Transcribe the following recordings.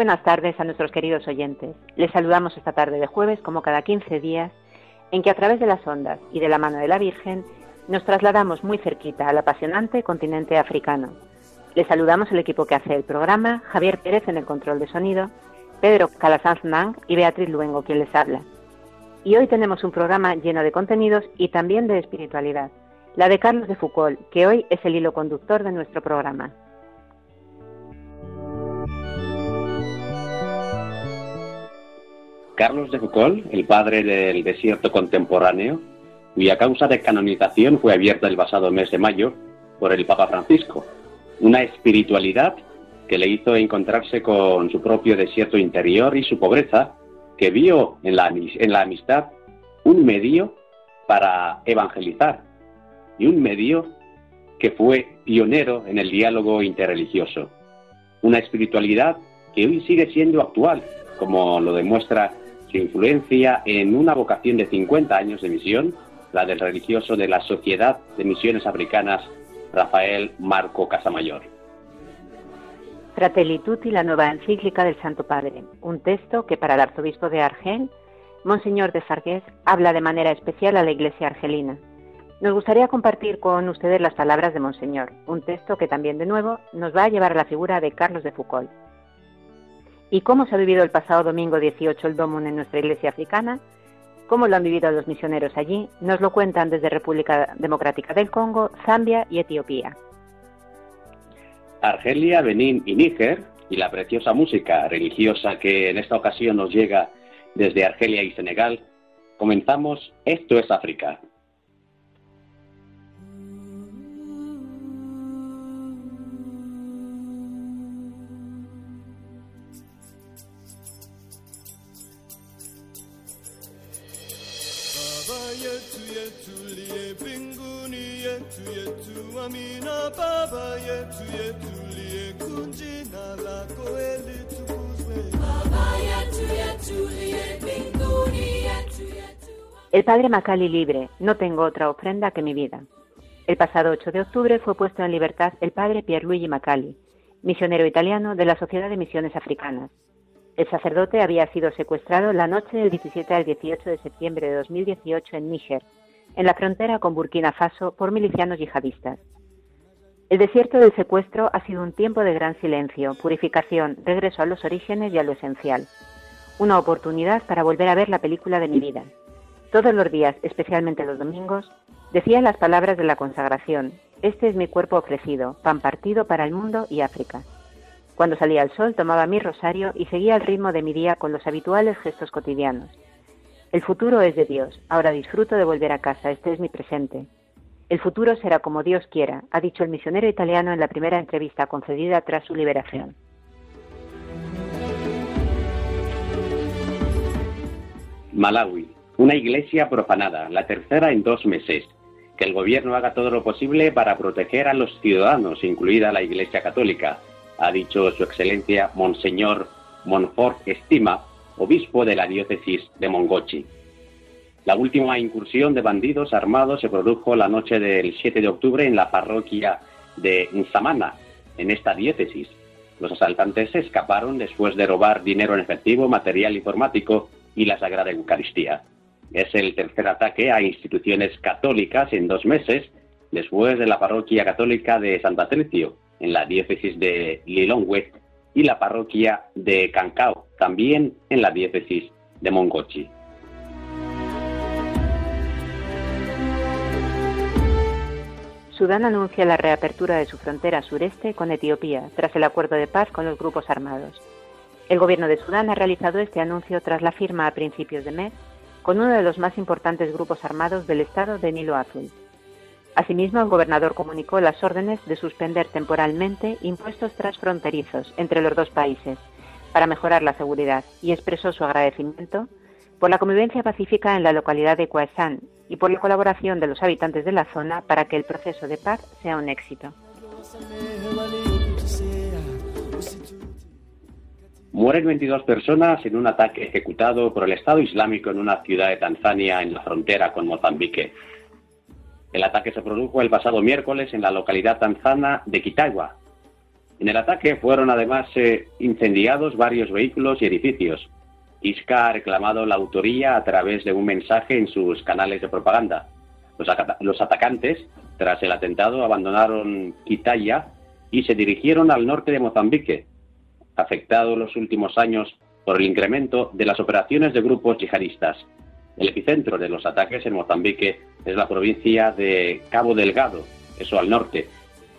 Buenas tardes a nuestros queridos oyentes. Les saludamos esta tarde de jueves, como cada 15 días, en que a través de las ondas y de la mano de la Virgen nos trasladamos muy cerquita al apasionante continente africano. Les saludamos el equipo que hace el programa, Javier Pérez en el control de sonido, Pedro Calasanz Nang y Beatriz Luengo quien les habla. Y hoy tenemos un programa lleno de contenidos y también de espiritualidad, la de Carlos de Foucault, que hoy es el hilo conductor de nuestro programa. Carlos de Foucault, el padre del desierto contemporáneo, cuya causa de canonización fue abierta el pasado mes de mayo por el Papa Francisco. Una espiritualidad que le hizo encontrarse con su propio desierto interior y su pobreza, que vio en la, en la amistad un medio para evangelizar y un medio que fue pionero en el diálogo interreligioso. Una espiritualidad que hoy sigue siendo actual, como lo demuestra su influencia en una vocación de 50 años de misión, la del religioso de la Sociedad de Misiones Africanas, Rafael Marco Casamayor. Fratelli Tutti, la nueva encíclica del Santo Padre, un texto que para el arzobispo de Argel, Monseñor de Fargués, habla de manera especial a la Iglesia argelina. Nos gustaría compartir con ustedes las palabras de Monseñor, un texto que también de nuevo nos va a llevar a la figura de Carlos de Foucault. ¿Y cómo se ha vivido el pasado domingo 18 el Domun en nuestra iglesia africana? ¿Cómo lo han vivido los misioneros allí? Nos lo cuentan desde República Democrática del Congo, Zambia y Etiopía. Argelia, Benín y Níger, y la preciosa música religiosa que en esta ocasión nos llega desde Argelia y Senegal, comenzamos Esto es África, El padre Macali libre, no tengo otra ofrenda que mi vida. El pasado 8 de octubre fue puesto en libertad el padre Pierluigi Macali, misionero italiano de la Sociedad de Misiones Africanas. El sacerdote había sido secuestrado la noche del 17 al 18 de septiembre de 2018 en Níger, en la frontera con Burkina Faso, por milicianos yihadistas. El desierto del secuestro ha sido un tiempo de gran silencio, purificación, regreso a los orígenes y a lo esencial. Una oportunidad para volver a ver la película de mi vida. Todos los días, especialmente los domingos, decía las palabras de la consagración, este es mi cuerpo ofrecido, pan partido para el mundo y África. Cuando salía el sol tomaba mi rosario y seguía el ritmo de mi día con los habituales gestos cotidianos. El futuro es de Dios, ahora disfruto de volver a casa, este es mi presente. El futuro será como Dios quiera, ha dicho el misionero italiano en la primera entrevista concedida tras su liberación. Malawi, una iglesia profanada, la tercera en dos meses. Que el gobierno haga todo lo posible para proteger a los ciudadanos, incluida la Iglesia Católica, ha dicho Su Excelencia Monseñor Monfort Estima, obispo de la diócesis de Mongochi. La última incursión de bandidos armados se produjo la noche del 7 de octubre en la parroquia de Nsamana, en esta diócesis. Los asaltantes escaparon después de robar dinero en efectivo, material informático y la Sagrada Eucaristía. Es el tercer ataque a instituciones católicas en dos meses, después de la parroquia católica de Santa Tricio, en la diócesis de Lilongwe, y la parroquia de Cancao, también en la diócesis de Mongochi. Sudán anuncia la reapertura de su frontera sureste con Etiopía tras el acuerdo de paz con los grupos armados. El gobierno de Sudán ha realizado este anuncio tras la firma a principios de mes con uno de los más importantes grupos armados del estado de Nilo Azul. Asimismo, el gobernador comunicó las órdenes de suspender temporalmente impuestos transfronterizos entre los dos países para mejorar la seguridad y expresó su agradecimiento por la convivencia pacífica en la localidad de Cuaesán y por la colaboración de los habitantes de la zona para que el proceso de paz sea un éxito. Mueren 22 personas en un ataque ejecutado por el Estado Islámico en una ciudad de Tanzania en la frontera con Mozambique. El ataque se produjo el pasado miércoles en la localidad tanzana de Kitagua. En el ataque fueron además eh, incendiados varios vehículos y edificios. Isca ha reclamado la autoría a través de un mensaje en sus canales de propaganda. Los, atacantes, tras el atentado, abandonaron Kitaya y se dirigieron al norte de Mozambique, afectado en los últimos años por el incremento de las operaciones de grupos yihadistas. El epicentro de los ataques en Mozambique es la provincia de Cabo Delgado, eso al norte,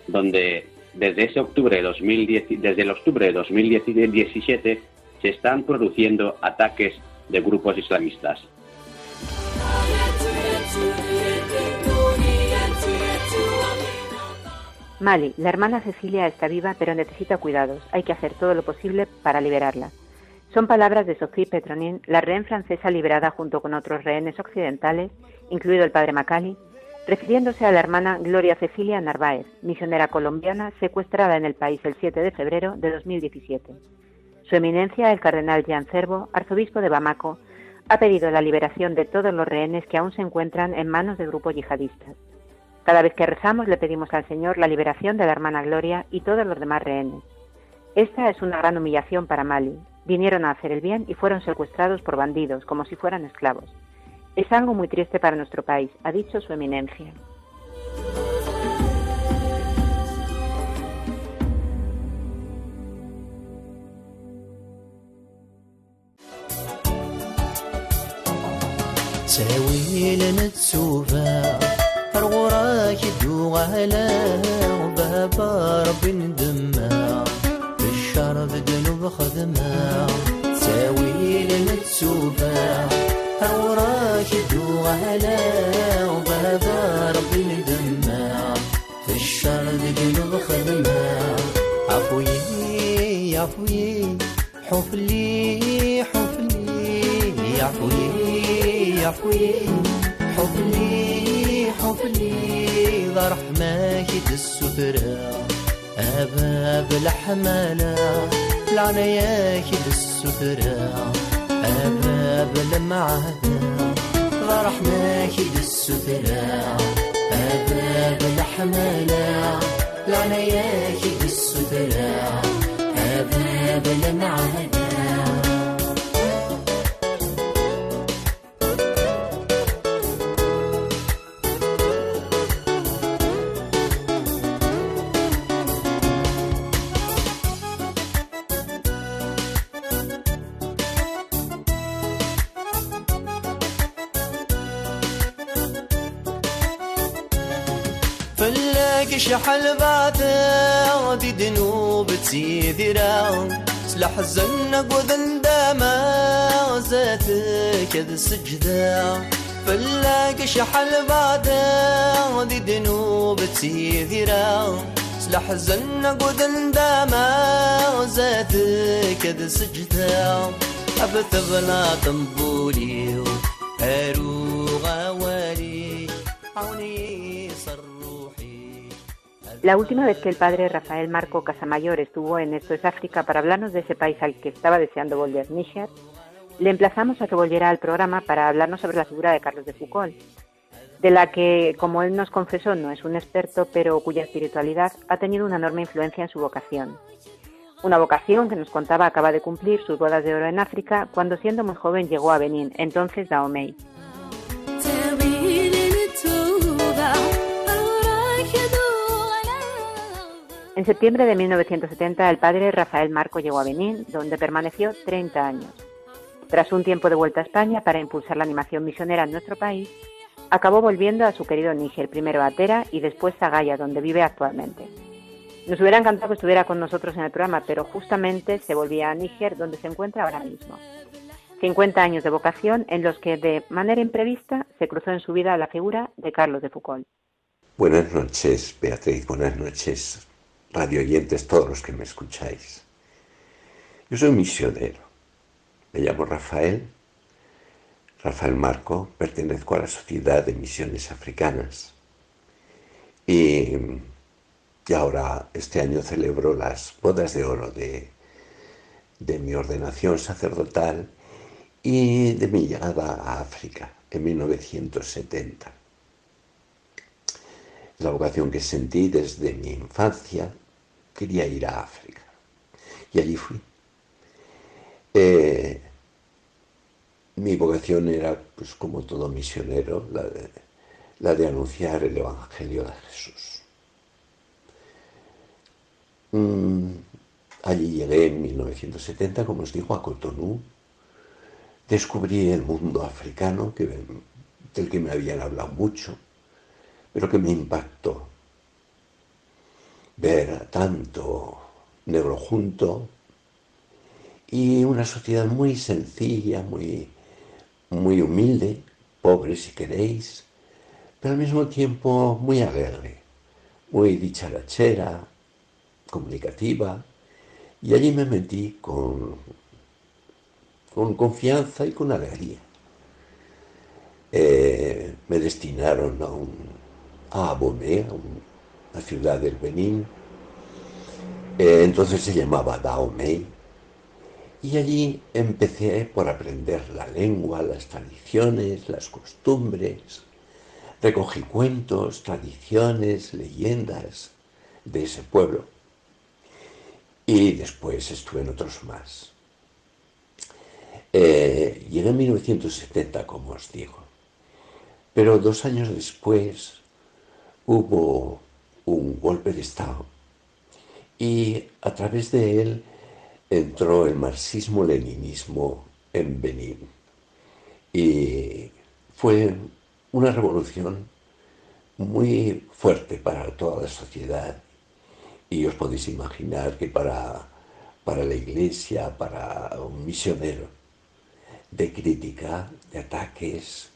donde desde ese octubre de 2010, desde el octubre de 2017 se están produciendo ataques de grupos islamistas. Mali, la hermana Cecilia está viva pero necesita cuidados. Hay que hacer todo lo posible para liberarla. Son palabras de Sophie Petronin, la rehén francesa liberada junto con otros rehenes occidentales, incluido el padre Macali, refiriéndose a la hermana Gloria Cecilia Narváez, misionera colombiana secuestrada en el país el 7 de febrero de 2017. Su eminencia, el cardenal Jean Cervo, arzobispo de Bamako, ha pedido la liberación de todos los rehenes que aún se encuentran en manos de grupos yihadistas. Cada vez que rezamos le pedimos al Señor la liberación de la hermana Gloria y todos los demás rehenes. Esta es una gran humillación para Mali Vinieron a hacer el bien y fueron secuestrados por bandidos, como si fueran esclavos. Es algo muy triste para nuestro país, ha dicho su eminencia. غراك يدو على بابا ربي ندمع بالشر بخدمة. تاويل متسوبة أوراك دوغ على وبابا ربي ندمة. في الشر قلب خدمة. عفوي عفوي. حفلي حفلي. عفوي عفوي. حفلي حفلي. ذا حماكي السفرة أباب الحملة لعنياك بالسترة أباب المعهد ضرحناكي بالسترة أباب الحمالة لعنياك بالسترة أباب المعهد شحال بعتاودي ذنوب تيذرا سلح زنك وذندما زاتك ذا السجدة فلاك شحال بعتاودي ذنوب تيذرا سلح زنك وذندما زاتك ذا السجدة أبثغنا طنبولي أروغ والي عوني. La última vez que el padre Rafael Marco Casamayor estuvo en Esto es África para hablarnos de ese país al que estaba deseando volver, Níger, le emplazamos a que volviera al programa para hablarnos sobre la figura de Carlos de Foucault, de la que, como él nos confesó, no es un experto, pero cuya espiritualidad ha tenido una enorme influencia en su vocación. Una vocación que nos contaba acaba de cumplir sus bodas de oro en África cuando siendo muy joven llegó a Benín, entonces Dahomey. En septiembre de 1970 el padre Rafael Marco llegó a Benín, donde permaneció 30 años. Tras un tiempo de vuelta a España para impulsar la animación misionera en nuestro país, acabó volviendo a su querido Níger, primero a Tera y después a Gaya, donde vive actualmente. Nos hubiera encantado que estuviera con nosotros en el programa, pero justamente se volvía a Níger, donde se encuentra ahora mismo. 50 años de vocación en los que de manera imprevista se cruzó en su vida la figura de Carlos de Foucault. Buenas noches, Beatriz, buenas noches, radio oyentes, todos los que me escucháis. Yo soy misionero. Me llamo Rafael. Rafael Marco, pertenezco a la Sociedad de Misiones Africanas y, ahora este año celebro las bodas de oro de, de mi ordenación sacerdotal y de mi llegada a África en 1970. La vocación que sentí desde mi infancia, quería ir a África. Y allí fui. Eh, mi vocación era, pues como todo misionero, la de, anunciar el Evangelio de Jesús. Mm, allí llegué en 1970, como os digo, a Cotonou. Descubrí el mundo africano, del que me habían hablado mucho, pero que me impactó. Ver tanto negro junto y una sociedad muy sencilla, muy, muy humilde, pobre si queréis, pero al mismo tiempo muy alegre, muy dicharachera, comunicativa, y allí me metí con, con confianza y con alegría. Eh, me destinaron a, un, a Abomey, a una ciudad del Benín, eh, entonces se llamaba Dahomey, y allí empecé por aprender la lengua, las tradiciones, las costumbres. Recogí cuentos, tradiciones, leyendas de ese pueblo. Y después estuve en otros más. Eh, llegué en 1970, como os digo. Pero dos años después hubo un golpe de Estado. Y a través de él entró el marxismo-leninismo en Benín. Y fue una revolución muy fuerte para toda la sociedad. Y os podéis imaginar que para, para la iglesia, para un misionero, de crítica, de ataques.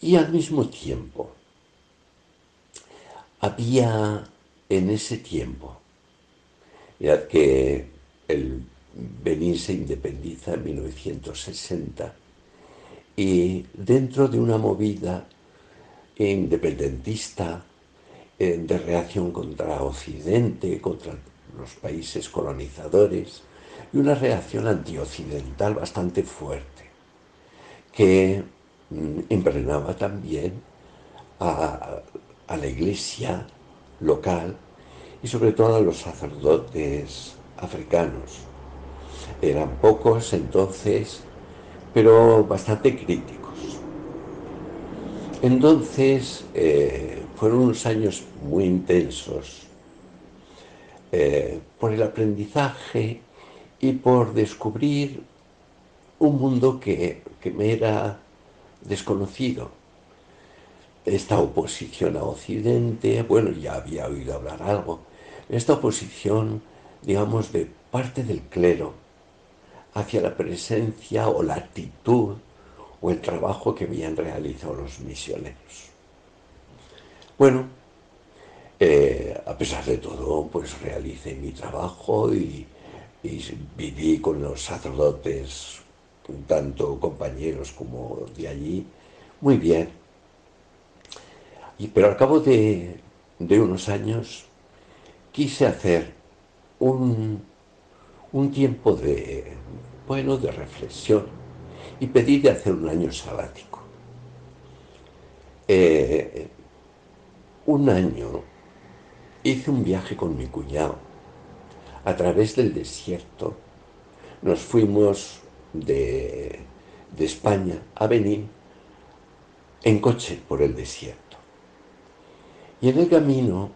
Y al mismo tiempo había en ese tiempo Mirad que el Benín se independiza en 1960 y dentro de una movida independentista eh, de reacción contra Occidente, contra los países colonizadores, y una reacción antioccidental bastante fuerte, que mm, impregnaba también a la iglesia local y sobre todo a los sacerdotes africanos. Eran pocos entonces, pero bastante críticos. Entonces eh, fueron unos años muy intensos eh, por el aprendizaje y por descubrir un mundo que, que me era desconocido. Esta oposición a Occidente, bueno, ya había oído hablar algo, esta oposición, digamos, de parte del clero hacia la presencia o la actitud o el trabajo que habían realizado los misioneros. Bueno, eh, a pesar de todo, pues realicé mi trabajo y, viví con los sacerdotes, tanto compañeros como de allí, muy bien. Y, pero al cabo de, unos años quise hacer un, tiempo de, bueno, de reflexión y pedí de hacer un año sabático. Eh, un año hice un viaje con mi cuñado a través del desierto. Nos fuimos de, de España a Benín en coche por el desierto. Y en el camino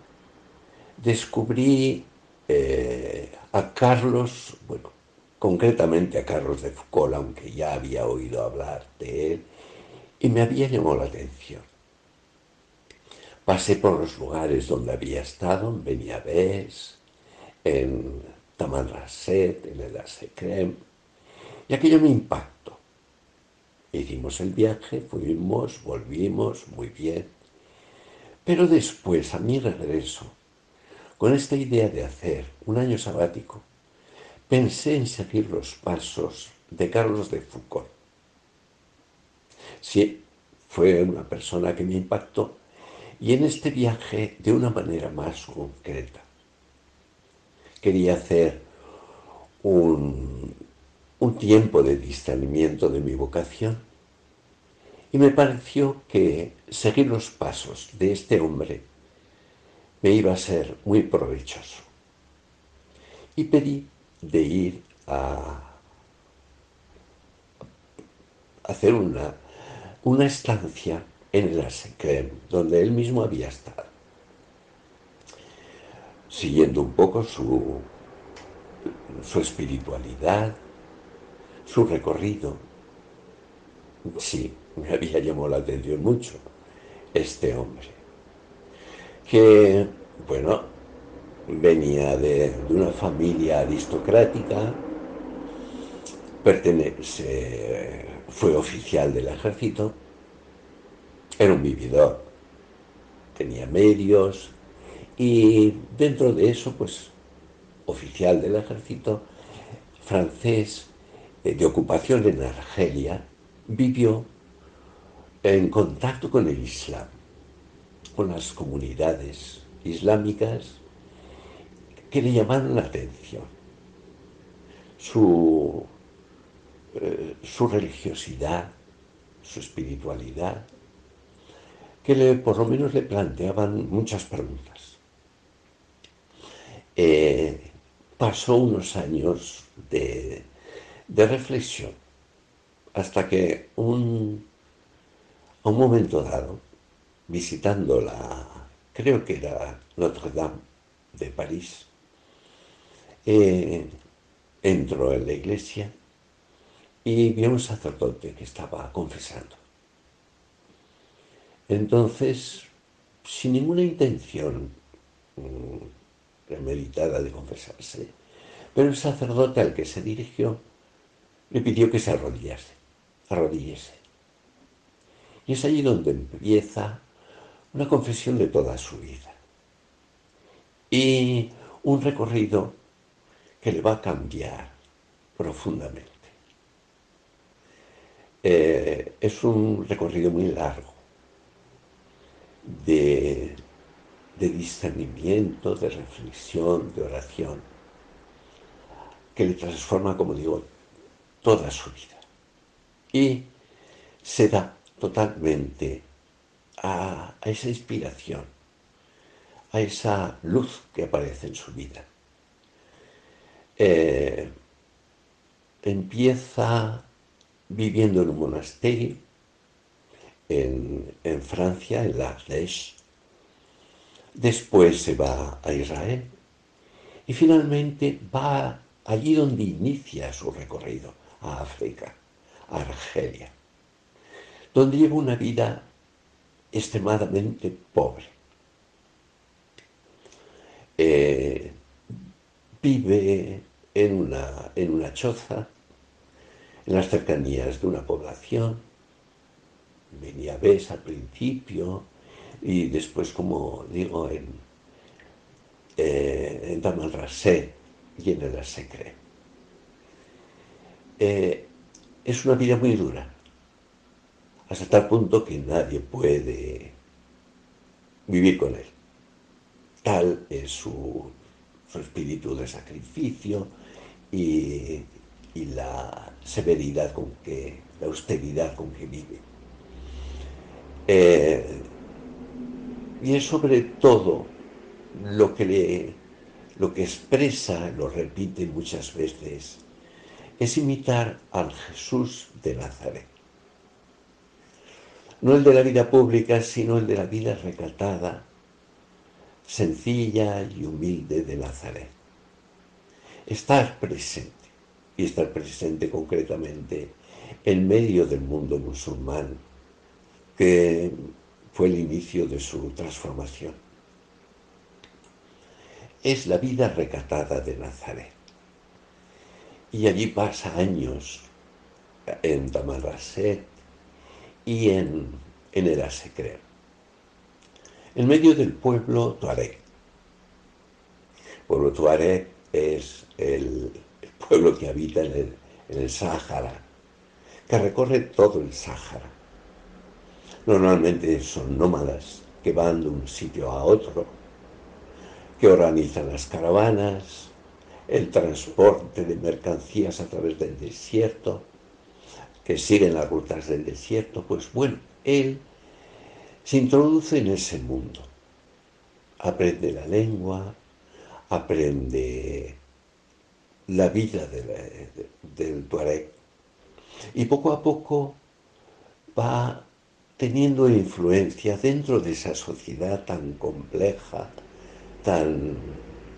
descubrí eh, a Carlos, bueno, concretamente a Carlos de Foucault, aunque ya había oído hablar de él, y me había llamado la atención. Pasé por los lugares donde había estado, en Beniavés, en Tamanrasset, en el Asecrem, y aquello me impactó. Hicimos el viaje, fuimos, volvimos, muy bien. Pero después, a mi regreso, con esta idea de hacer un año sabático, pensé en seguir los pasos de Carlos de Foucault. Sí, fue una persona que me impactó y en este viaje de una manera más concreta. Quería hacer un, tiempo de discernimiento de mi vocación y me pareció que seguir los pasos de este hombre me iba a ser muy provechoso. Y pedí de ir a hacer una, una estancia en el Asecrem, donde él mismo había estado, siguiendo un poco su, su espiritualidad, su recorrido. Sí, me había llamado la atención mucho este hombre, que, bueno, venía de, una familia aristocrática, pertenece, fue oficial del ejército, era un vividor, tenía medios y dentro de eso, pues, oficial del ejército francés eh, de ocupación en Argelia, vivió en contacto con el Islam, con las comunidades islámicas que le llamaron la atención. Su, eh, su religiosidad, su espiritualidad, que le, por lo menos le planteaban muchas preguntas. Eh, pasó unos años de, de reflexión hasta que un, un momento dado, visitando la, creo que era Notre Dame de París, eh, entró en la iglesia y vio a un sacerdote que estaba confesando. Entonces, sin ninguna intención mm, premeditada de confesarse, pero el sacerdote al que se dirigió le pidió que se arrodillase, arrodillese. Y es allí donde empieza una confesión de toda su vida. Y un recorrido que le va a cambiar profundamente. Eh, es un recorrido muy largo de, de discernimiento, de reflexión, de oración, que le transforma, como digo, toda su vida. Y se da totalmente a, esa inspiración, a esa luz que aparece en su vida. Eh, empieza viviendo en un monasterio en, Francia, en la Ardèche. Después se va a Israel y finalmente va allí donde inicia su recorrido, a África, a Argelia donde lleva una vida extremadamente pobre. Eh, vive en una, en una choza, en las cercanías de una población. Venía ves al principio y después, como digo, en, eh, en Tamanrasé y en el Secre. Eh, es una vida muy dura hasta tal punto que nadie puede vivir con él. Tal es su, espíritu de sacrificio y, la severidad con que, la austeridad con que vive. Eh, y es sobre todo lo que lo que expresa, lo repite muchas veces, es imitar al Jesús de Nazaret no el de la vida pública, sino el de la vida recatada, sencilla y humilde de Nazaret. Estar presente, y estar presente concretamente en medio del mundo musulmán, que fue el inicio de su transformación. Es la vida recatada de Nazaret. Y allí pasa años en Tamarraset, y en, en el Asecre. En medio del pueblo Tuareg. El pueblo Tuareg es el, pueblo que habita en el, en el Sáhara, que recorre todo el Sáhara Normalmente son nómadas que van de un sitio a otro, que organizan las caravanas, el transporte de mercancías a través del desierto, que siguen las rutas del desierto. Pues bueno, él se introduce en ese mundo, aprende la lengua, aprende la vida del Tuareg y poco a poco va teniendo influencia dentro de esa sociedad tan compleja, tan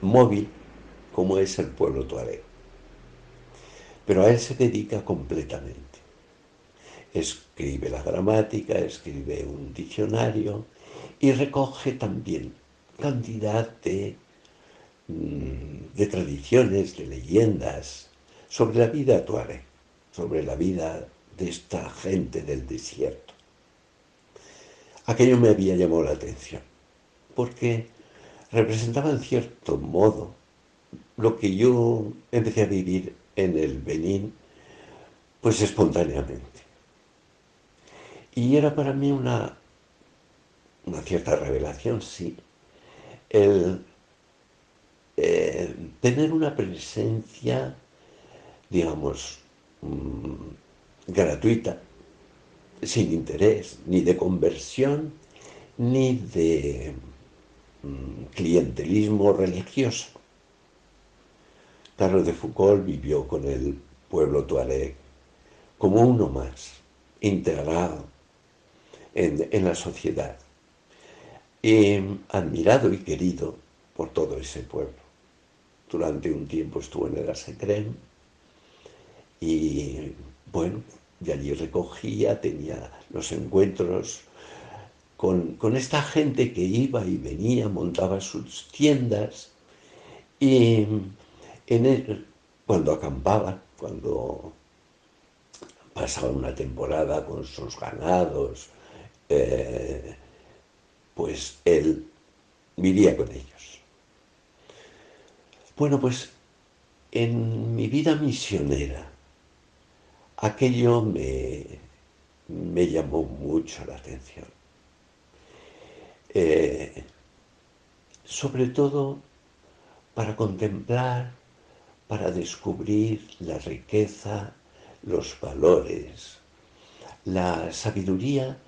móvil como es el pueblo tuareg. Pero a él se dedica completamente. Escribe la gramática, escribe un diccionario y recoge también cantidad de, mm, tradiciones, de leyendas sobre la vida tuareg, sobre la vida de esta gente del desierto. Aquello me había llamado la atención, porque representaba en cierto modo lo que yo empecé a vivir en el Benín, pues espontáneamente. Y era para mí una, una cierta revelación, sí, el eh, tener una presencia, digamos, mm, gratuita sin interés, ni de conversión, ni de mm, clientelismo religioso. Carlos de Foucault vivió con el pueblo tuareg como uno más, integrado en, la sociedad, y admirado y querido por todo ese pueblo. Durante un tiempo estuvo en el Asecrem y, bueno, y allí recogía, tenía los encuentros con, esta gente que iba y venía, montaba sus tiendas y en cuando acampaban, cuando pasaban una temporada con sus ganados, eh, pues él vivía con ellos. Bueno, pues en mi vida misionera, aquello me, llamó mucho la atención. Eh, sobre todo para contemplar, para descubrir la riqueza, los valores, la sabiduría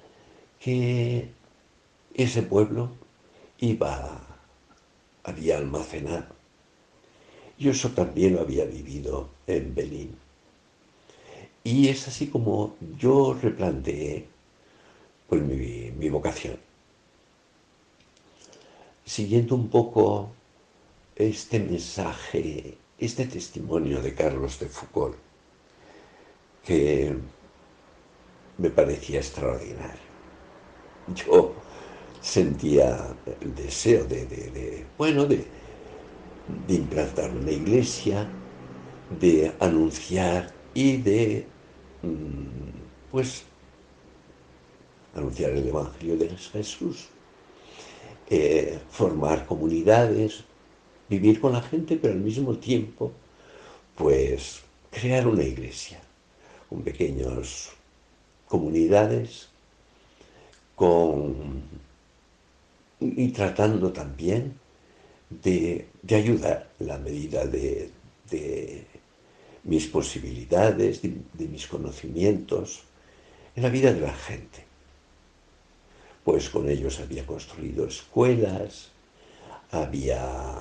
que ese pueblo iba, había almacenado. Yo eso también lo había vivido en Benín. Y es así como yo replanteé pues, mi, vocación. Siguiendo un poco este mensaje, este testimonio de Carlos de Foucault, que me parecía extraordinario. Yo sentía el deseo de, bueno, de, implantar una iglesia, de anunciar y de Mm, pues anunciar el Evangelio de Jesús, eh, formar comunidades, vivir con la gente, pero al mismo tiempo, pues crear una iglesia con pequeñas comunidades, y tratando también de, ayudar en la medida de mis posibilidades, de, mis conocimientos, en la vida de la gente. Pues con ellos había construido escuelas, había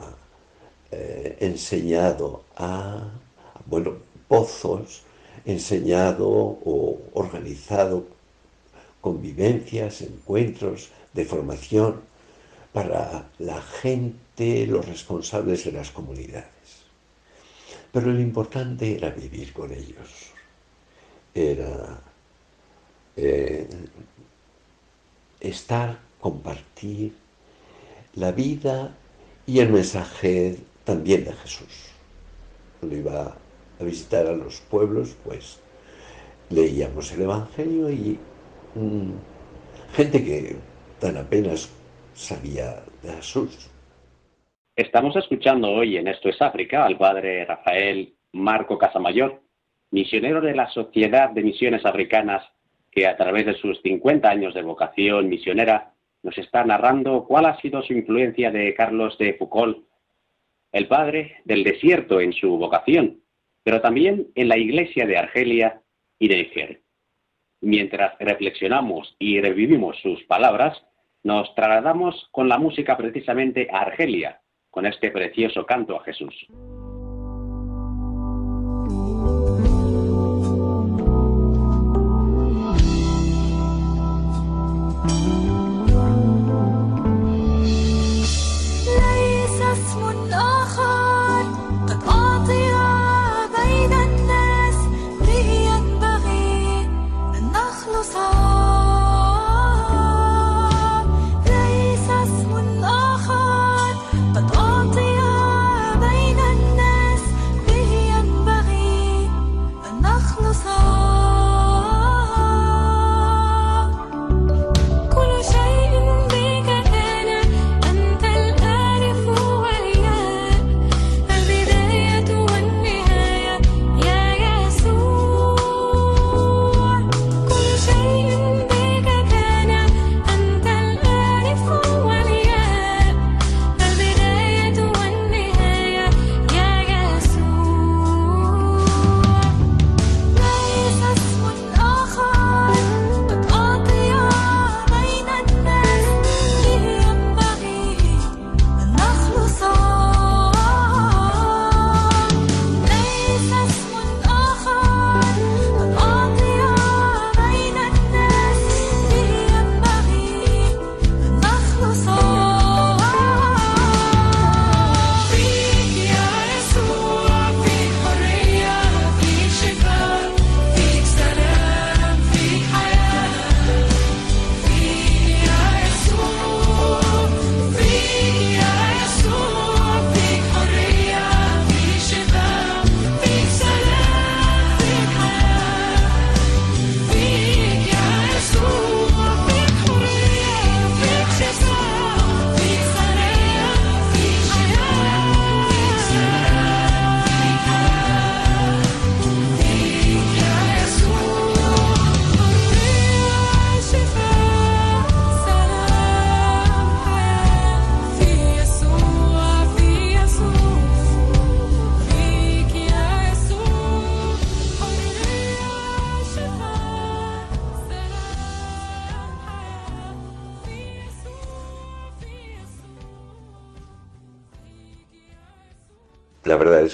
eh, enseñado a, bueno, pozos, enseñado o organizado convivencias, encuentros de formación para la gente, los responsables de las comunidades. Pero lo importante era vivir con ellos, era eh, estar, compartir la vida y el mensaje también de Jesús. Cuando iba a visitar a los pueblos, pues leíamos el Evangelio y mm, gente que tan apenas sabía de Jesús Estamos escuchando hoy en Esto es África al padre Rafael Marco Casamayor, misionero de la Sociedad de Misiones Africanas que a través de sus 50 años de vocación misionera nos está narrando cuál ha sido su influencia de Carlos de Foucault, el padre del desierto en su vocación, pero también en la iglesia de Argelia y de Eger. Mientras reflexionamos y revivimos sus palabras, nos trasladamos con la música precisamente a Argelia, con este precioso canto a Jesús.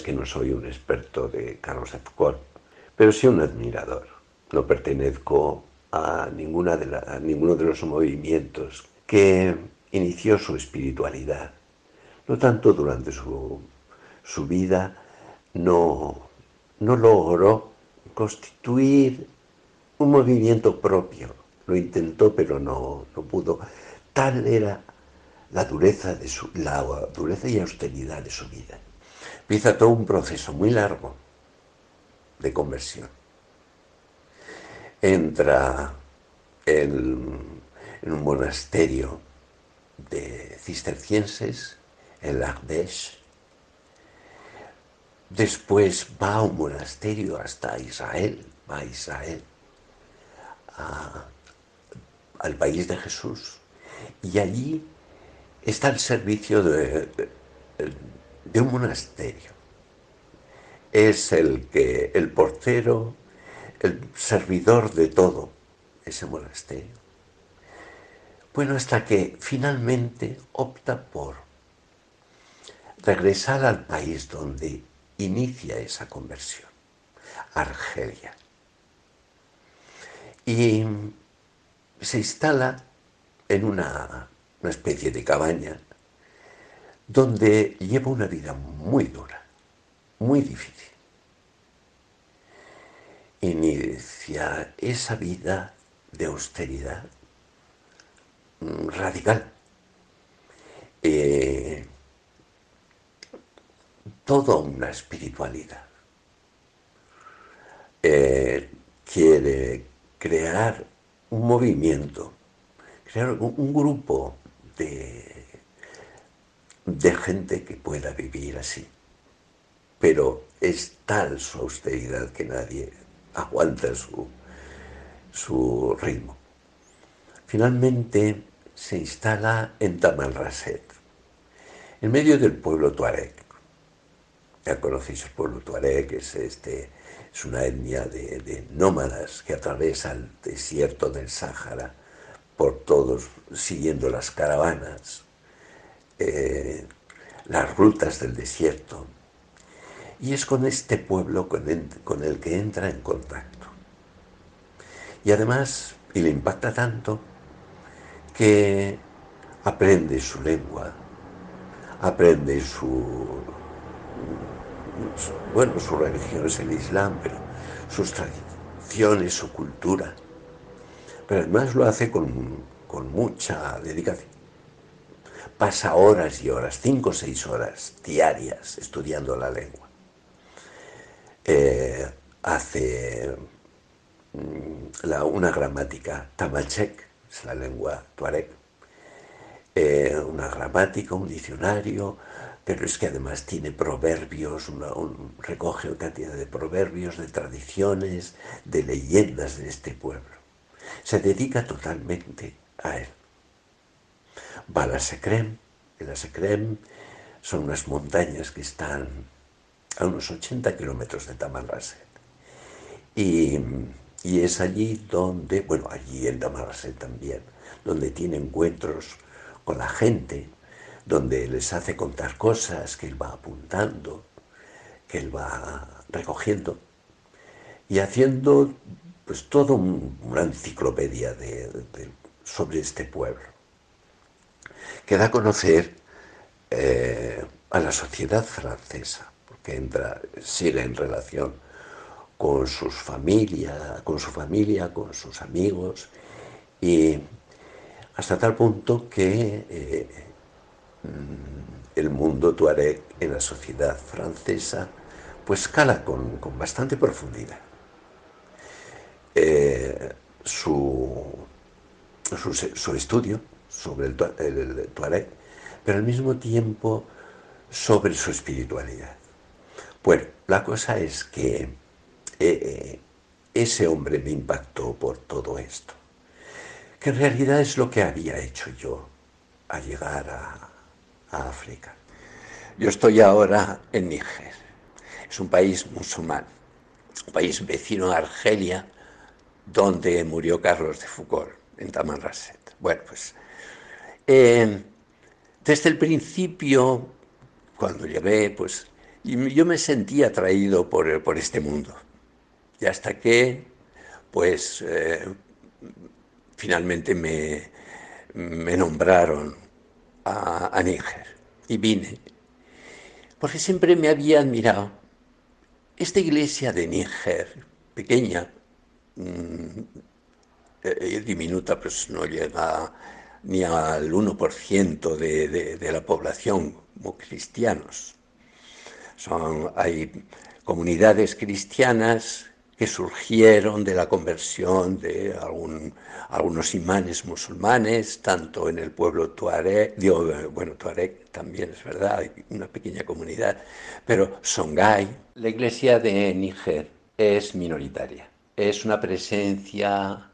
Que no soy un experto de Carlos Foucault, pero sí un admirador. No pertenezco a, ninguna de ninguno de los movimientos que inició su espiritualidad. No tanto durante su, vida, no, logró constituir un movimiento propio. Lo intentó, pero no, pudo. Tal era la dureza, de la dureza y austeridad de su vida empieza todo un proceso muy largo de conversión. Entra en, un monasterio de cistercienses, en Ardèche. Después va a un monasterio hasta Israel, va a Israel, al país de Jesús. Y allí está el servicio de de un monasterio. Es el que, el portero, el servidor de todo ese monasterio. Bueno, hasta que finalmente opta por regresar al país donde inicia esa conversión, Argelia. Y se instala en una, una especie de cabaña donde lleva una vida muy dura, muy difícil. Inicia esa vida de austeridad mm, radical. Eh, toda una espiritualidad. Eh, quiere crear un movimiento, crear un grupo de de gente que pueda vivir así. Pero es tal su austeridad que nadie aguanta su, su ritmo. Finalmente se instala en Tamanrasset, en medio del pueblo tuareg. Ya conocéis el pueblo tuareg, es, este, es una etnia de, nómadas que atraviesa el desierto del Sáhara por todos, siguiendo las caravanas, eh, las rutas del desierto. Y es con este pueblo con el que entra en contacto. Y además, y le impacta tanto, que aprende su lengua, aprende su, bueno, su religión es el Islam, pero sus tradiciones, su cultura. Pero además lo hace con, mucha dedicación. Pasa horas y horas, cinco o seis horas diarias estudiando la lengua. Eh, hace mm, una gramática tamachek, es la lengua tuareg, eh, una gramática, un diccionario, pero es que además tiene proverbios, un, recoge una cantidad de proverbios, de tradiciones, de leyendas de este pueblo. Se dedica totalmente a él. Va a son unas montañas que están a unos 80 kilómetros de Tamanrasset. Y es allí donde, bueno, allí en Damascus también, donde tiene encuentros con la gente, donde les hace contar cosas que él va apuntando, que él va recogiendo y haciendo pues toda una enciclopedia sobre este pueblo, que da a conocer eh, a la sociedad francesa, porque entra, sigue en relación con sus familia, con su familia, con sus amigos, y hasta tal punto que eh, el mundo tuareg en la sociedad francesa pues cala con, bastante profundidad. Eh, su, su, estudio sobre el, el tuareg, pero al mismo tiempo sobre su espiritualidad. Bueno, la cosa es que eh, ese hombre me impactó por todo esto, que en realidad es lo que había hecho yo al llegar a, África. Yo estoy ahora en Níger, es un país musulmán, un país vecino a Argelia, donde murió Carlos de Foucault, en Tamanrasset. Bueno, pues eh, desde el principio, cuando llegué, pues yo me sentía atraído por, por este mundo. Y hasta que, pues, eh, finalmente me, nombraron a, Níger y vine. Porque siempre me había admirado esta iglesia de Níger, pequeña, mm, eh, diminuta, pues no llega ni al 1% de, de, de, la población como cristianos. Son, hay comunidades cristianas que surgieron de la conversión de algunos imanes musulmanes, tanto en el pueblo tuareg, bueno, tuareg también es verdad, hay una pequeña comunidad, pero Songhai. La iglesia de Níger es minoritaria, es una presencia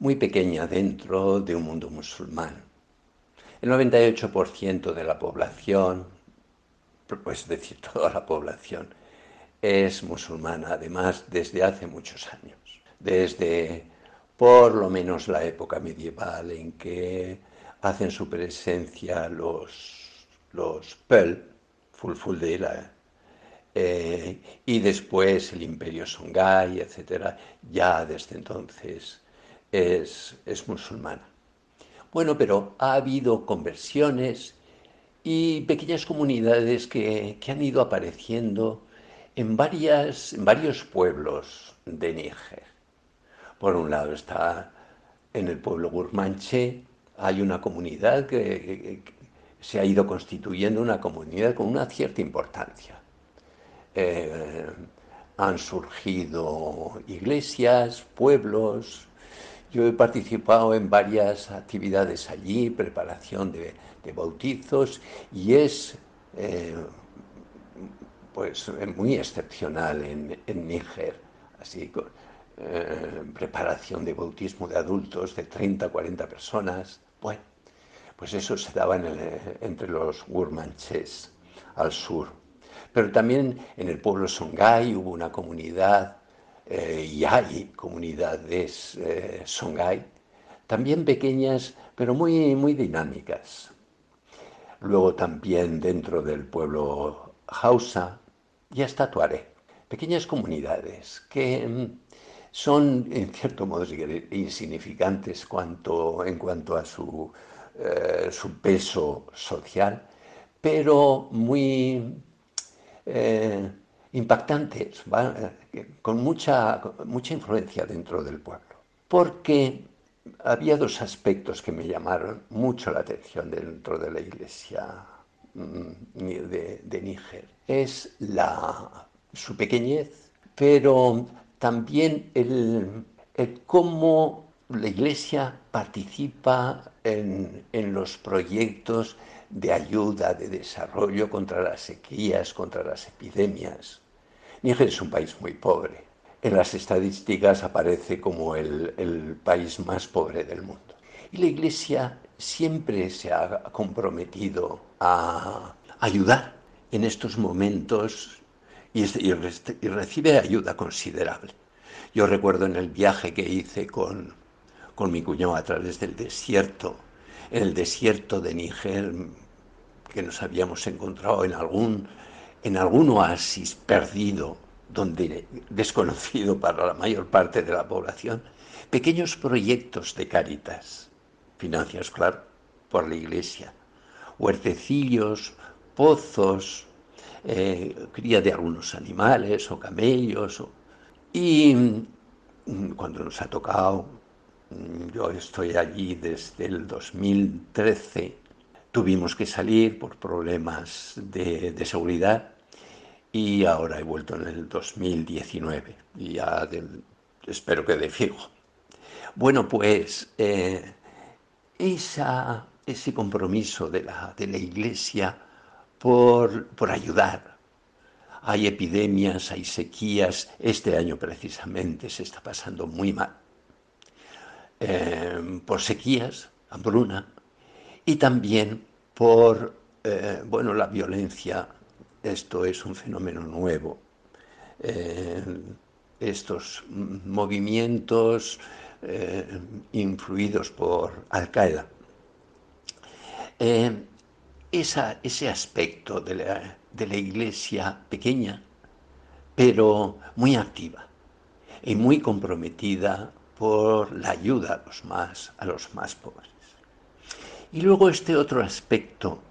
muy pequeña dentro de un mundo musulmán. El 98% de la población, pues decir toda la población, es musulmana, además, desde hace muchos años, desde por lo menos la época medieval en que hacen su presencia los, los Pearl, Fulfulde, eh, y después el imperio Songhai, etc., ya desde entonces es, es musulmana. Bueno, pero ha habido conversiones y pequeñas comunidades que, que han ido apareciendo en, varias, varios pueblos de Níger. Por un lado está en el pueblo Gurmanche, hay una comunidad que, se ha ido constituyendo una comunidad con una cierta importancia. Eh, han surgido iglesias, pueblos. Yo he participado en varias actividades allí, preparación de, bautizos, y es eh, pues muy excepcional en, Níger. Así, eh, preparación de bautismo de adultos de 30, 40 personas. Bueno, pues eso se daba entre los Gurmanches al sur. Pero también en el pueblo Songhai hubo una comunidad, eh, y hay comunidades eh, Songhai, también pequeñas, pero muy, muy dinámicas. Luego también dentro del pueblo Hausa y hasta Tuareg. Pequeñas comunidades que mm, son, en cierto modo, insignificantes cuanto, en cuanto a su, eh, su peso social, pero muy eh, impactantes, eh, con mucha, mucha influencia dentro del pueblo. Porque había dos aspectos que me llamaron mucho la atención dentro de la iglesia mm, de, de Níger. Es la, su pequeñez, pero también el, cómo la Iglesia participa en, los proyectos de ayuda, de desarrollo contra las sequías, contra las epidemias. Níger es un país muy pobre. En las estadísticas aparece como el, el país más pobre del mundo. Y la Iglesia siempre se ha comprometido a ayudar en estos momentos y, recibe ayuda considerable. Yo recuerdo en el viaje que hice con, con mi cuñado a través del desierto, en el desierto de Níger, que nos habíamos encontrado en algún, en algún oasis perdido, donde desconocido para la mayor parte de la población, pequeños proyectos de caritas, financiados, claro, por la iglesia, huertecillos, pozos, eh, cría de algunos animales o camellos. Y mm, cuando nos ha tocado, yo estoy allí desde el 2013, tuvimos que salir por problemas de, seguridad y ahora he vuelto en el 2019 y ya espero que de fijo. Bueno, pues eh, ese compromiso de la, de la Iglesia por, ayudar. Hay epidemias, hay sequías. Este año precisamente se está pasando muy mal. Eh, por sequías, hambruna, y también por eh, bueno, la violencia. Esto es un fenómeno nuevo. Eh, estos movimientos influidos por Al Qaeda ese aspecto de la, iglesia pequeña, pero muy activa y muy comprometida por la ayuda a los más, a los más pobres. Y luego este otro aspecto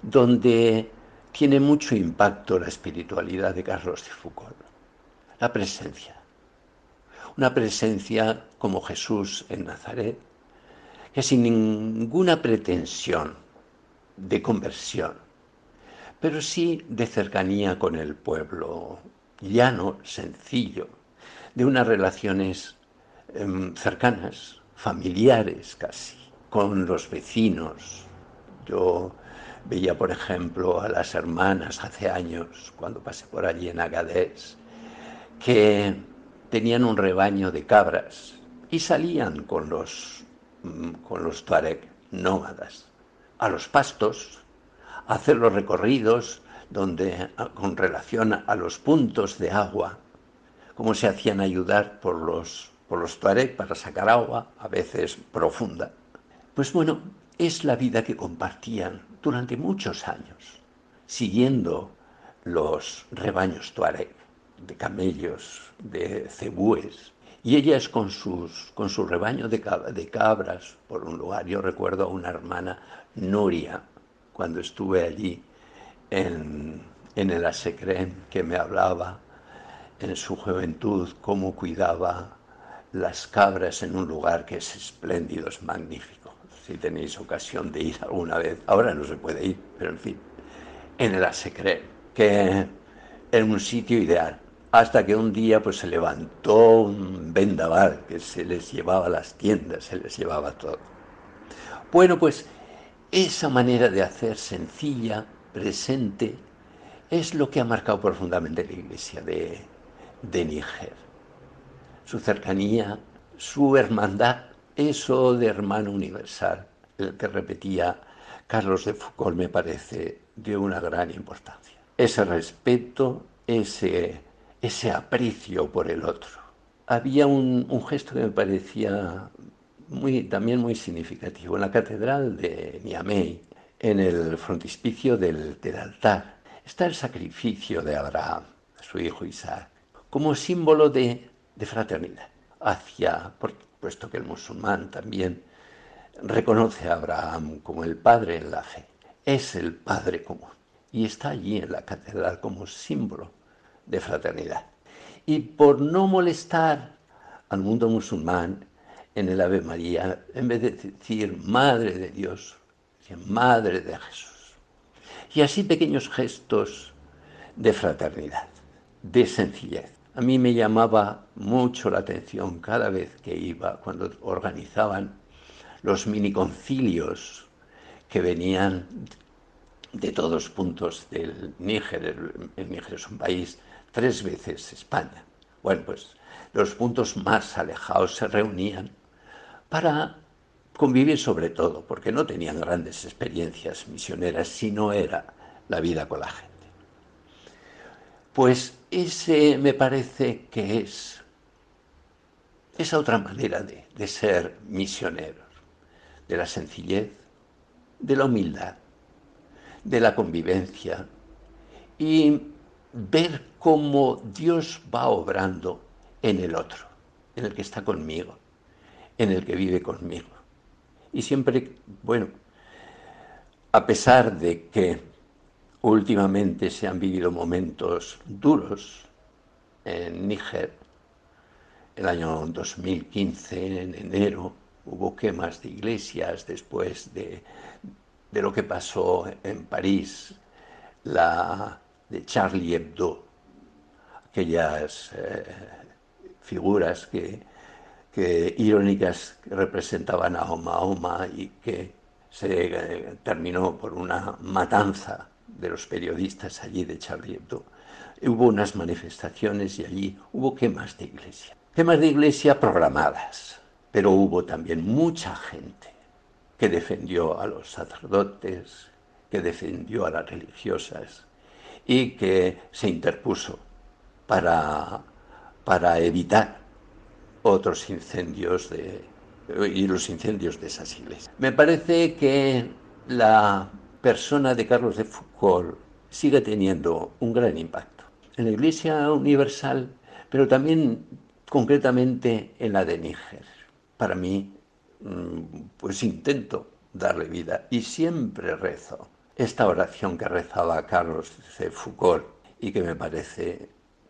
donde tiene mucho impacto la espiritualidad de Carlos de Foucault, la presencia. Una presencia como Jesús en Nazaret, que sin ninguna pretensión de conversión, pero sí de cercanía con el pueblo, llano, sencillo, de unas relaciones em, cercanas, familiares casi, con los vecinos. Yo veía, por ejemplo, a las hermanas hace años, cuando pasé por allí en Agadez, que tenían un rebaño de cabras y salían con los, mm, con los tuareg nómadas a los pastos, hacer los recorridos donde, con relación a los puntos de agua, cómo se hacían ayudar por los, por los tuareg para sacar agua, a veces profunda. Pues bueno, es la vida que compartían durante muchos años, siguiendo los rebaños tuareg, de camellos, de cebúes, y ellas con, sus, con su rebaño de, de cabras por un lugar. Yo recuerdo a una hermana Nuria, cuando estuve allí en, el Asecrén, que me hablaba en su juventud cómo cuidaba las cabras en un lugar que es espléndido, es magnífico. Si tenéis ocasión de ir alguna vez, ahora no se puede ir, pero en fin, en el Asecrén, que es un sitio ideal. Hasta que un día pues se levantó un vendaval que se les llevaba las tiendas, se les llevaba todo. Bueno, pues esa manera de hacer sencilla, presente, es lo que ha marcado profundamente la iglesia de, Níger. Su cercanía, su hermandad, eso de hermano universal, el que repetía Carlos de Foucault me parece de una gran importancia. Ese respeto, ese, ese aprecio por el otro. Había un, un gesto que me parecía muy, también muy significativo. En la catedral de Niamey, en el frontispicio del, del altar, está el sacrificio de Abraham, su hijo Isaac, como símbolo de, de fraternidad hacia, por, puesto que el musulmán también reconoce a Abraham como el padre en la fe, es el padre común y está allí en la catedral como símbolo de fraternidad. Y por no molestar al mundo musulmán en el Ave María, en vez de decir Madre de Dios, Madre de Jesús. Y así pequeños gestos de fraternidad, de sencillez. A mí me llamaba mucho la atención cada vez que iba, cuando organizaban los miniconcilios que venían de todos puntos del Níger. El, Níger es un país tres veces España. Bueno, pues los puntos más alejados se reunían para convivir sobre todo, porque no tenían grandes experiencias misioneras, si no era la vida con la gente. Pues ese me parece que es esa otra manera de, de ser misioneros, de la sencillez, de la humildad, de la convivencia y ver cómo Dios va obrando en el otro, en el que está conmigo, en el que vive conmigo. Y siempre, bueno, a pesar de que Últimamente se han vivido momentos duros en Níger. El año 2015, en enero, hubo quemas de iglesias después de, lo que pasó en París, la de Charlie Hebdo, aquellas eh, figuras que, que, irónicas representaban a Mahoma y que se eh, terminó por una matanza de los periodistas allí de Charlie Hebdo, hubo unas manifestaciones y allí hubo quemas de iglesia. Quemas de iglesia programadas, pero hubo también mucha gente que defendió a los sacerdotes, que defendió a las religiosas y que se interpuso para, para evitar otros incendios de, y los incendios de esas iglesias. Me parece que la persona de Carlos de Foucault sigue teniendo un gran impacto en la Iglesia Universal, pero también concretamente en la de Níger. Para mí, mm, pues intento darle vida y siempre rezo esta oración que rezaba Carlos de Foucault y que me parece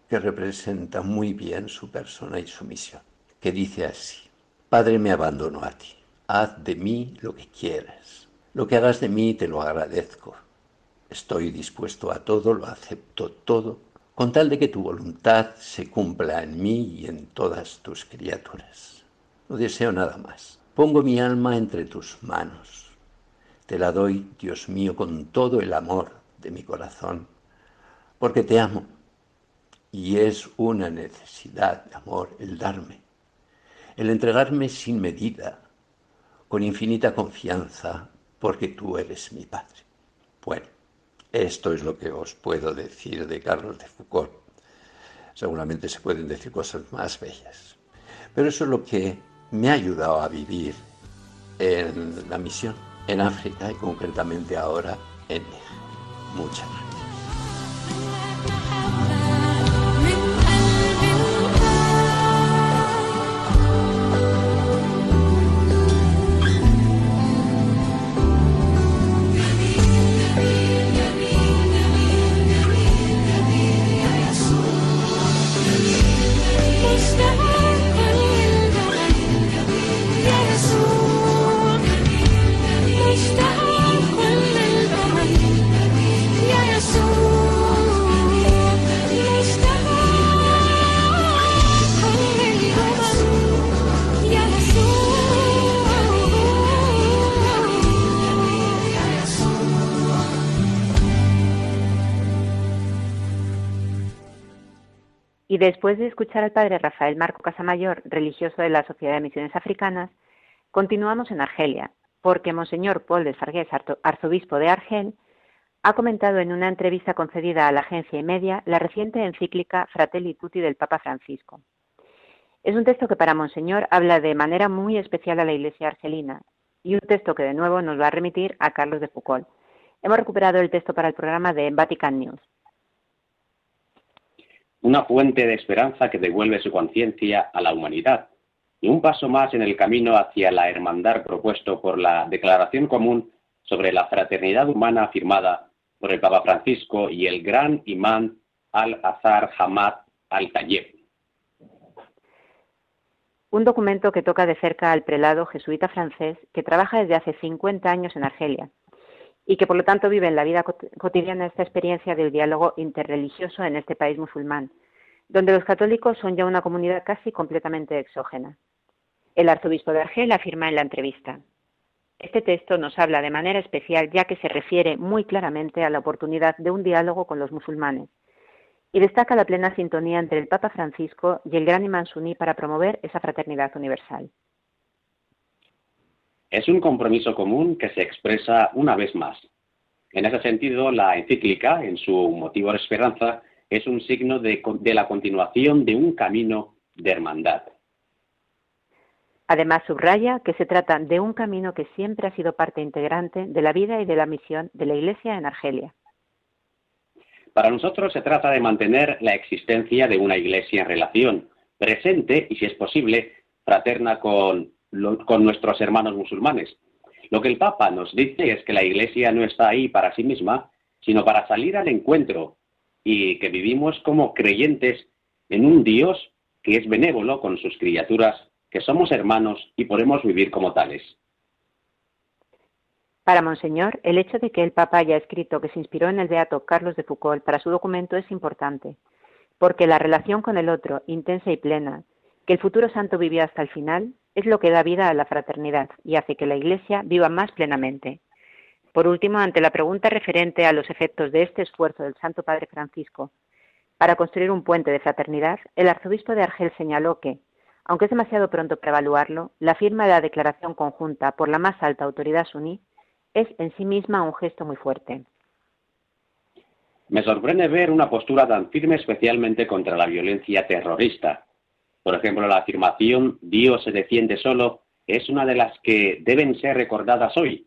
que representa muy bien su persona y su misión, que dice así, Padre me abandono a ti, haz de mí lo que quieras lo que hagas de mí te lo agradezco. Estoy dispuesto a todo, lo acepto todo, con tal de que tu voluntad se cumpla en mí y en todas tus criaturas. No deseo nada más. Pongo mi alma entre tus manos. Te la doy, Dios mío, con todo el amor de mi corazón, porque te amo. Y es una necesidad de amor el darme, el entregarme sin medida, con infinita confianza, porque tú eres mi Padre. Bueno, esto es lo que os puedo decir de Carlos de Foucault. Seguramente se pueden decir cosas más bellas. Pero eso es lo que me ha ayudado a vivir en la misión en África y concretamente ahora en Níger. Muchas gracias. Después de escuchar al padre Rafael Marco Casamayor, religioso de la Sociedad de Misiones Africanas, continuamos en Argelia, porque Monseñor Paul de Sargués, arzobispo de Argel, ha comentado en una entrevista concedida a la agencia y media la reciente encíclica Fratelli Tutti del Papa Francisco. Es un texto que para Monseñor habla de manera muy especial a la Iglesia argelina y un texto que de nuevo nos va a remitir a Carlos de Foucault. Hemos recuperado el texto para el programa de Vatican News. Una fuente de esperanza que devuelve su conciencia a la humanidad y un paso más en el camino hacia la hermandad propuesto por la Declaración Común sobre la Fraternidad Humana firmada por el Papa Francisco y el gran imán Al-Azhar Hamad Al-Tayyib. Un documento que toca de cerca al prelado jesuita francés que trabaja desde hace 50 años en Argelia y que por lo tanto vive en la vida cotidiana esta experiencia del diálogo interreligioso en este país musulmán, donde los católicos son ya una comunidad casi completamente exógena. El arzobispo de Argel afirma en la entrevista, este texto nos habla de manera especial ya que se refiere muy claramente a la oportunidad de un diálogo con los musulmanes y destaca la plena sintonía entre el Papa Francisco y el gran imán suní para promover esa fraternidad universal. Es un compromiso común que se expresa una vez más. En ese sentido, la encíclica, en su motivo de esperanza, es un signo de, la continuación de un camino de hermandad. Además, subraya que se trata de un camino que siempre ha sido parte integrante de la vida y de la misión de la Iglesia en Argelia. Para nosotros se trata de mantener la existencia de una Iglesia en relación, presente y, si es posible, fraterna con con nuestros hermanos musulmanes. Lo que el Papa nos dice es que la Iglesia no está ahí para sí misma, sino para salir al encuentro y que vivimos como creyentes en un Dios que es benévolo con sus criaturas, que somos hermanos y podemos vivir como tales. Para Monseñor, el hecho de que el Papa haya escrito que se inspiró en el beato Carlos de Foucault para su documento es importante, porque la relación con el otro, intensa y plena, que el futuro santo vivió hasta el final, es lo que da vida a la fraternidad y hace que la Iglesia viva más plenamente. Por último, ante la pregunta referente a los efectos de este esfuerzo del Santo Padre Francisco para construir un puente de fraternidad, el arzobispo de Argel señaló que, aunque es demasiado pronto para evaluarlo, la firma de la declaración conjunta por la más alta autoridad suní es en sí misma un gesto muy fuerte. Me sorprende ver una postura tan firme especialmente contra la violencia terrorista, por ejemplo, la afirmación Dios se defiende solo es una de las que deben ser recordadas hoy.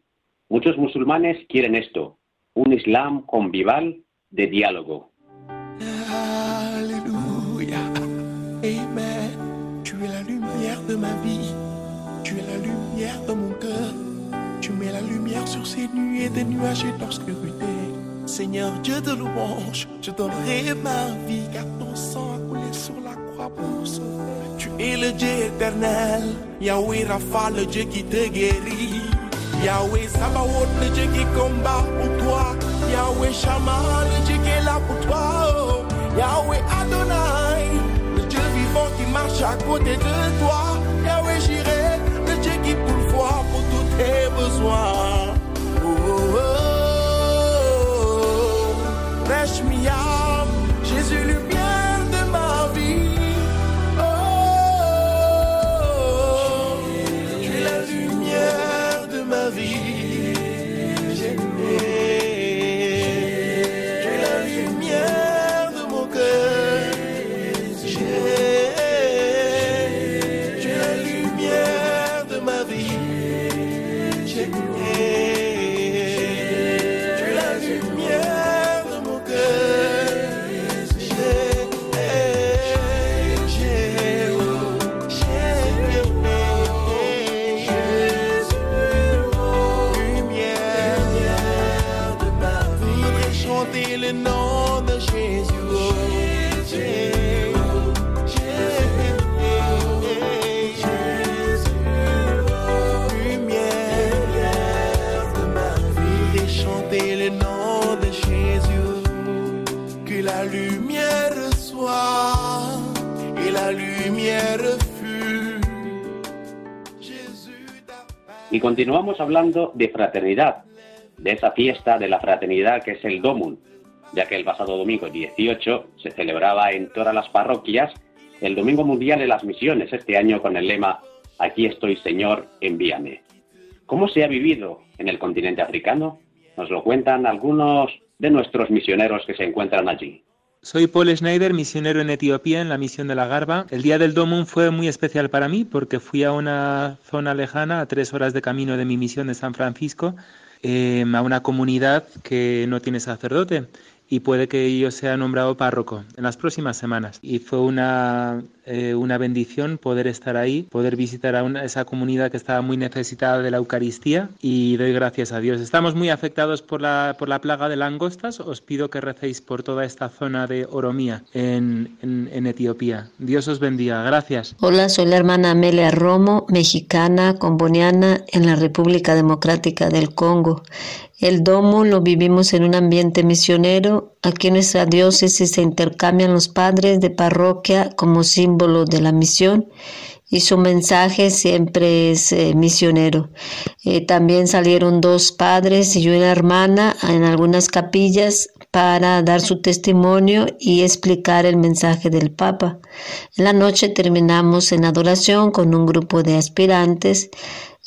Muchos musulmanes quieren esto, un Islam convival de diálogo. Alléluia. Amen. Tu es la lumière de ma vie. Tu es la lumière de mon cœur. Tu mets la lumière sur ces nuits et des nuages et l'obscurité. Seigneur Dieu de louange, je donnerai ma vie car ton sang a coulé sur la Tu es le Dieu éternel, Yahweh Rapha, le Dieu qui te guérit. Yahweh Sabaoth, le Dieu qui combat pour toi. Yahweh Shammah, le Dieu qui est là pour toi. Yahweh Adonai, le Dieu vivant qui marche à côté de toi. Yahweh Jireh, le Dieu qui pourvoit pour tous tes besoins. Oh, oh, oh. Jésus lumière Y continuamos hablando de fraternidad, de esa fiesta de la fraternidad que es el Domun, ya que el pasado domingo 18 se celebraba en todas las parroquias el Domingo Mundial de las Misiones, este año con el lema Aquí estoy Señor, envíame. ¿Cómo se ha vivido en el continente africano? Nos lo cuentan algunos de nuestros misioneros que se encuentran allí. Soy Paul Schneider, misionero en Etiopía, en la misión de la Garba. El día del Domum fue muy especial para mí porque fui a una zona lejana, a tres horas de camino de mi misión de San Francisco, eh, a una comunidad que no tiene sacerdote y puede que yo sea nombrado párroco en las próximas semanas. Y fue una, eh, una bendición poder estar ahí, poder visitar a esa comunidad que estaba muy necesitada de la Eucaristía y doy gracias a Dios. Estamos muy afectados por la, por la plaga de langostas. Os pido que recéis por toda esta zona de Oromía en, en, en Etiopía. Dios os bendiga. Gracias. Hola, soy la hermana Amelia Romo, mexicana, comboniana en la República Democrática del Congo. El domo lo vivimos en un ambiente misionero. Aquí en nuestra diócesis se intercambian los padres de parroquia como símbolo de la misión y su mensaje siempre es eh, misionero. Eh, también salieron dos padres y una hermana en algunas capillas para dar su testimonio y explicar el mensaje del Papa. En la noche terminamos en adoración con un grupo de aspirantes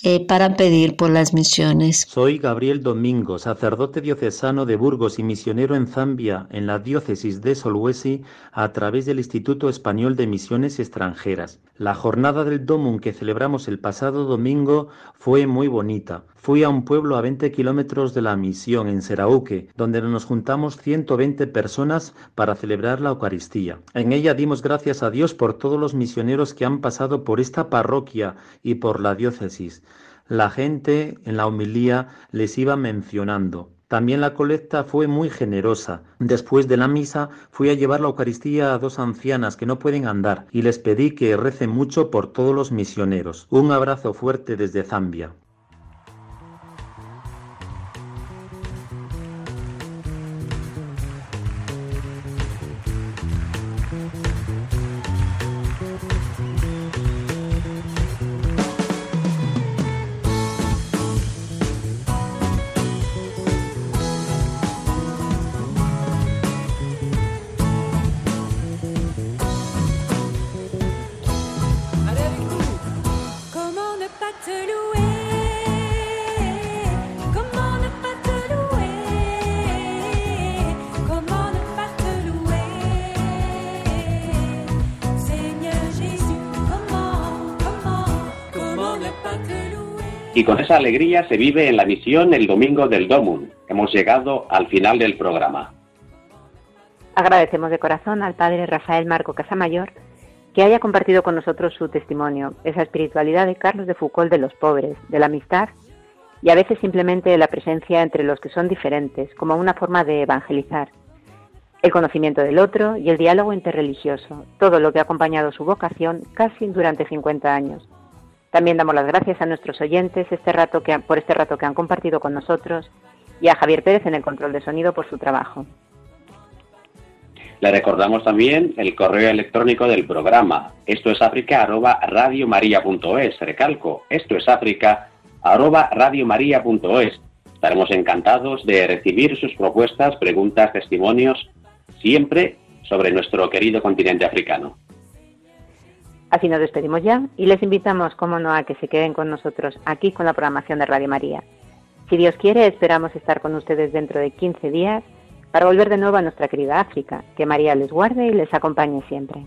eh, para pedir por las misiones. Soy Gabriel Domingo, sacerdote diocesano de Burgos y misionero en Zambia, en la diócesis de Solwesi, a través del Instituto Español de Misiones Extranjeras. La jornada del Domum que celebramos el pasado domingo fue muy bonita. Fui a un pueblo a 20 kilómetros de la misión, en Serauque, donde nos juntamos 120 personas para celebrar la Eucaristía. En ella dimos gracias a Dios por todos los misioneros que han pasado por esta parroquia y por la diócesis. La gente en la homilía les iba mencionando. También la colecta fue muy generosa. Después de la misa fui a llevar la Eucaristía a dos ancianas que no pueden andar y les pedí que recen mucho por todos los misioneros. Un abrazo fuerte desde Zambia. Esa alegría se vive en la misión el domingo del Domum. Hemos llegado al final del programa. Agradecemos de corazón al padre Rafael Marco Casamayor que haya compartido con nosotros su testimonio, esa espiritualidad de Carlos de Foucault de los pobres, de la amistad y a veces simplemente de la presencia entre los que son diferentes, como una forma de evangelizar. El conocimiento del otro y el diálogo interreligioso, todo lo que ha acompañado su vocación casi durante 50 años. También damos las gracias a nuestros oyentes este rato que, por este rato que han compartido con nosotros y a Javier Pérez en el control de sonido por su trabajo. Le recordamos también el correo electrónico del programa. Esto es África arroba. Recalco, esto es África arroba. Estaremos encantados de recibir sus propuestas, preguntas, testimonios, siempre sobre nuestro querido continente africano. Así nos despedimos ya y les invitamos, como no, a que se queden con nosotros aquí con la programación de Radio María. Si Dios quiere, esperamos estar con ustedes dentro de 15 días para volver de nuevo a nuestra querida África. Que María les guarde y les acompañe siempre.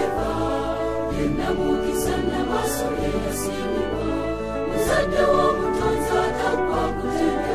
senyum tutsa tak bagus